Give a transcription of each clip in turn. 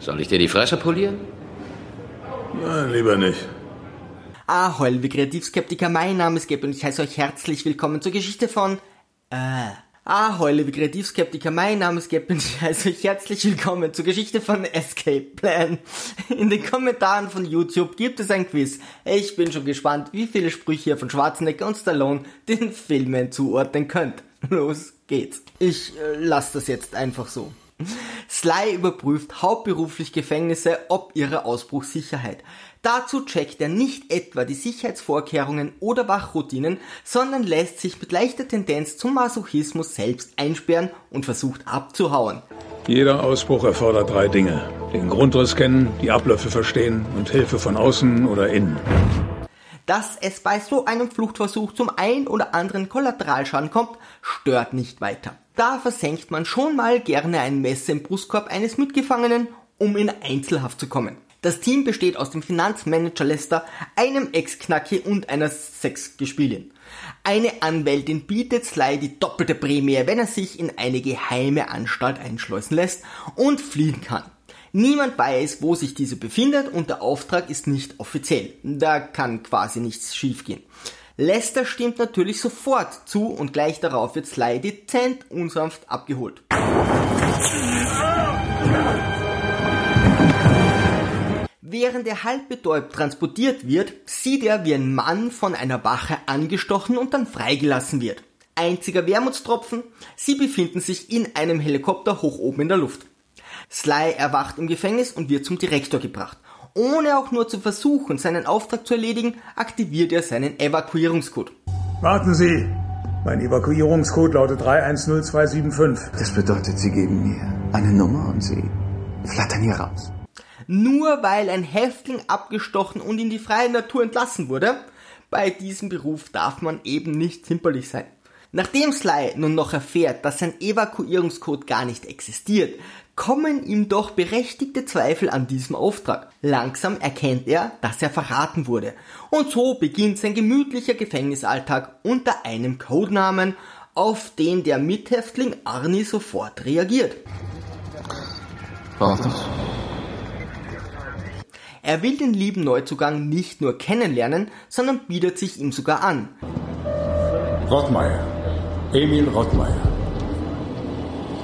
Soll ich dir die Fresse polieren? Na, lieber nicht. Ahoi, liebe Kreativskeptiker, mein Name ist Geb und ich heiße euch herzlich willkommen zur Geschichte von... Äh... Ahoi, liebe Kreativskeptiker, mein Name ist Geb und ich heiße euch herzlich willkommen zur Geschichte von Escape Plan. In den Kommentaren von YouTube gibt es ein Quiz. Ich bin schon gespannt, wie viele Sprüche ihr von Schwarzenegger und Stallone den Filmen zuordnen könnt. Los geht's. Ich äh, lasse das jetzt einfach so. Sly überprüft hauptberuflich Gefängnisse ob ihre Ausbruchssicherheit. Dazu checkt er nicht etwa die Sicherheitsvorkehrungen oder Wachroutinen, sondern lässt sich mit leichter Tendenz zum Masochismus selbst einsperren und versucht abzuhauen. Jeder Ausbruch erfordert drei Dinge. Den Grundriss kennen, die Abläufe verstehen und Hilfe von außen oder innen. Dass es bei so einem Fluchtversuch zum ein oder anderen Kollateralschaden kommt, stört nicht weiter. Da versenkt man schon mal gerne ein Messer im Brustkorb eines Mitgefangenen, um in Einzelhaft zu kommen. Das Team besteht aus dem Finanzmanager Lester, einem Ex-Knacki und einer Sexgespielin. Eine Anwältin bietet Sly die doppelte Prämie, wenn er sich in eine geheime Anstalt einschleusen lässt und fliehen kann. Niemand weiß, wo sich diese befindet und der Auftrag ist nicht offiziell. Da kann quasi nichts schiefgehen. Lester stimmt natürlich sofort zu und gleich darauf wird Sly dezent unsanft abgeholt. Während er halb betäubt transportiert wird, sieht er, wie ein Mann von einer Wache angestochen und dann freigelassen wird. Einziger Wermutstropfen, sie befinden sich in einem Helikopter hoch oben in der Luft. Sly erwacht im Gefängnis und wird zum Direktor gebracht. Ohne auch nur zu versuchen, seinen Auftrag zu erledigen, aktiviert er seinen Evakuierungscode. Warten Sie! Mein Evakuierungscode lautet 310275. Das bedeutet, Sie geben mir eine Nummer und Sie flattern hier raus. Nur weil ein Häftling abgestochen und in die freie Natur entlassen wurde, bei diesem Beruf darf man eben nicht zimperlich sein. Nachdem Sly nun noch erfährt, dass sein Evakuierungscode gar nicht existiert, kommen ihm doch berechtigte Zweifel an diesem Auftrag. Langsam erkennt er, dass er verraten wurde. Und so beginnt sein gemütlicher Gefängnisalltag unter einem Codenamen, auf den der Mithäftling Arnie sofort reagiert. Wartet. Er will den lieben Neuzugang nicht nur kennenlernen, sondern bietet sich ihm sogar an. Rottmeier. Emil Rottmeier.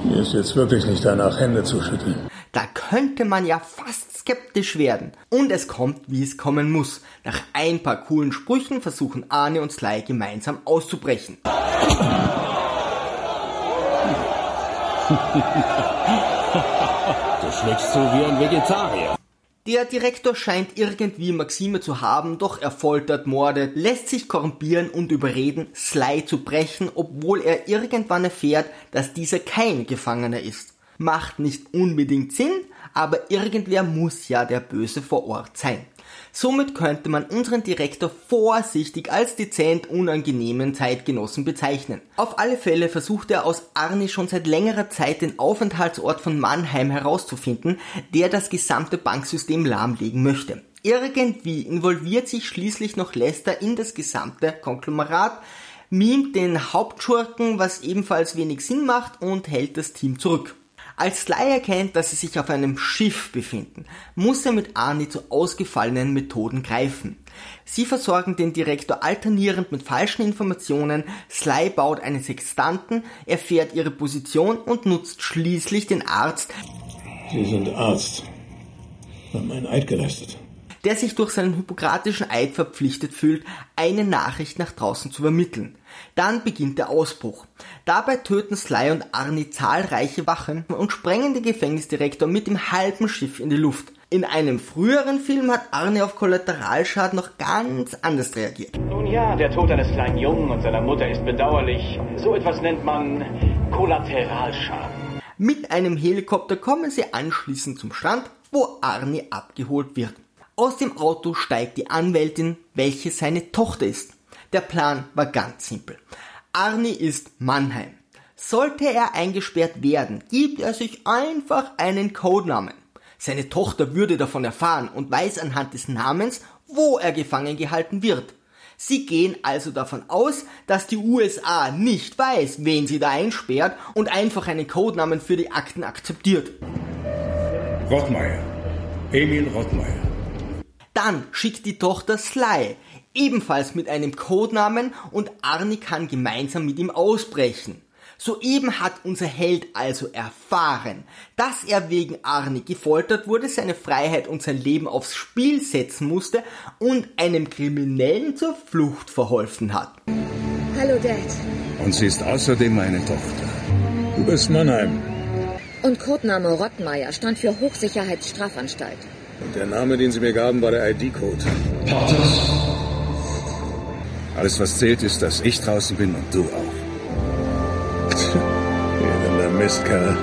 Mir ist jetzt wirklich nicht danach, Hände zu schütteln. Da könnte man ja fast skeptisch werden. Und es kommt, wie es kommen muss. Nach ein paar coolen Sprüchen versuchen Arne und Sly gemeinsam auszubrechen. Du schmeckst so wie ein Vegetarier. Der Direktor scheint irgendwie Maxime zu haben, doch er foltert, mordet, lässt sich korrumpieren und überreden, Sly zu brechen, obwohl er irgendwann erfährt, dass dieser kein Gefangener ist. Macht nicht unbedingt Sinn, aber irgendwer muss ja der Böse vor Ort sein. Somit könnte man unseren Direktor vorsichtig als dezent unangenehmen Zeitgenossen bezeichnen. Auf alle Fälle versucht er aus Arnie schon seit längerer Zeit den Aufenthaltsort von Mannheim herauszufinden, der das gesamte Banksystem lahmlegen möchte. Irgendwie involviert sich schließlich noch Lester in das gesamte Konglomerat, mimt den Hauptschurken, was ebenfalls wenig Sinn macht und hält das Team zurück. Als Sly erkennt, dass sie sich auf einem Schiff befinden, muss er mit Arnie zu ausgefallenen Methoden greifen. Sie versorgen den Direktor alternierend mit falschen Informationen, Sly baut einen Sextanten, erfährt ihre Position und nutzt schließlich den Arzt, Sie sind Arzt. Haben einen Eid geleistet. Der sich durch seinen hypokratischen Eid verpflichtet fühlt, eine Nachricht nach draußen zu übermitteln. Dann beginnt der Ausbruch. Dabei töten Sly und Arnie zahlreiche Wachen und sprengen den Gefängnisdirektor mit dem halben Schiff in die Luft. In einem früheren Film hat Arnie auf Kollateralschaden noch ganz anders reagiert. Nun ja, der Tod eines kleinen Jungen und seiner Mutter ist bedauerlich. So etwas nennt man Kollateralschaden. Mit einem Helikopter kommen sie anschließend zum Strand, wo Arnie abgeholt wird. Aus dem Auto steigt die Anwältin, welche seine Tochter ist. Der Plan war ganz simpel. Arnie ist Mannheim. Sollte er eingesperrt werden, gibt er sich einfach einen Codenamen. Seine Tochter würde davon erfahren und weiß anhand des Namens, wo er gefangen gehalten wird. Sie gehen also davon aus, dass die USA nicht weiß, wen sie da einsperrt und einfach einen Codenamen für die Akten akzeptiert. Rottmeier. Emil Rottmeier. Dann schickt die Tochter Sly, ebenfalls mit einem Codenamen und Arnie kann gemeinsam mit ihm ausbrechen. Soeben hat unser Held also erfahren, dass er wegen Arnie gefoltert wurde, seine Freiheit und sein Leben aufs Spiel setzen musste und einem Kriminellen zur Flucht verholfen hat. Hallo Dad. Und sie ist außerdem meine Tochter. Du bist Mannheim. Und Codename Rottmeier stand für Hochsicherheitsstrafanstalt. Und der Name, den sie mir gaben, war der ID-Code. Alles, was zählt, ist, dass ich draußen bin und du auch. Elender Mistkerl.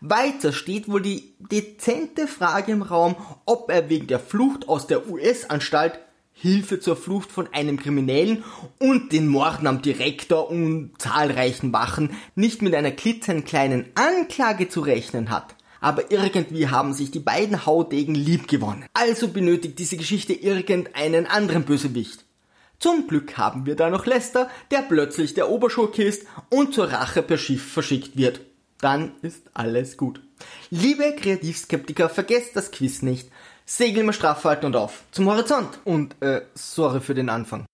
Weiter steht wohl die dezente Frage im Raum, ob er wegen der Flucht aus der US-Anstalt Hilfe zur Flucht von einem Kriminellen und den Morden am Direktor und zahlreichen Wachen nicht mit einer klitzenkleinen Anklage zu rechnen hat. Aber irgendwie haben sich die beiden Haudegen lieb gewonnen. Also benötigt diese Geschichte irgendeinen anderen Bösewicht. Zum Glück haben wir da noch Lester, der plötzlich der Oberschurke ist und zur Rache per Schiff verschickt wird. Dann ist alles gut. Liebe Kreativskeptiker, vergesst das Quiz nicht. Segel mal straff halten und auf. Zum Horizont. Und, äh, sorry für den Anfang.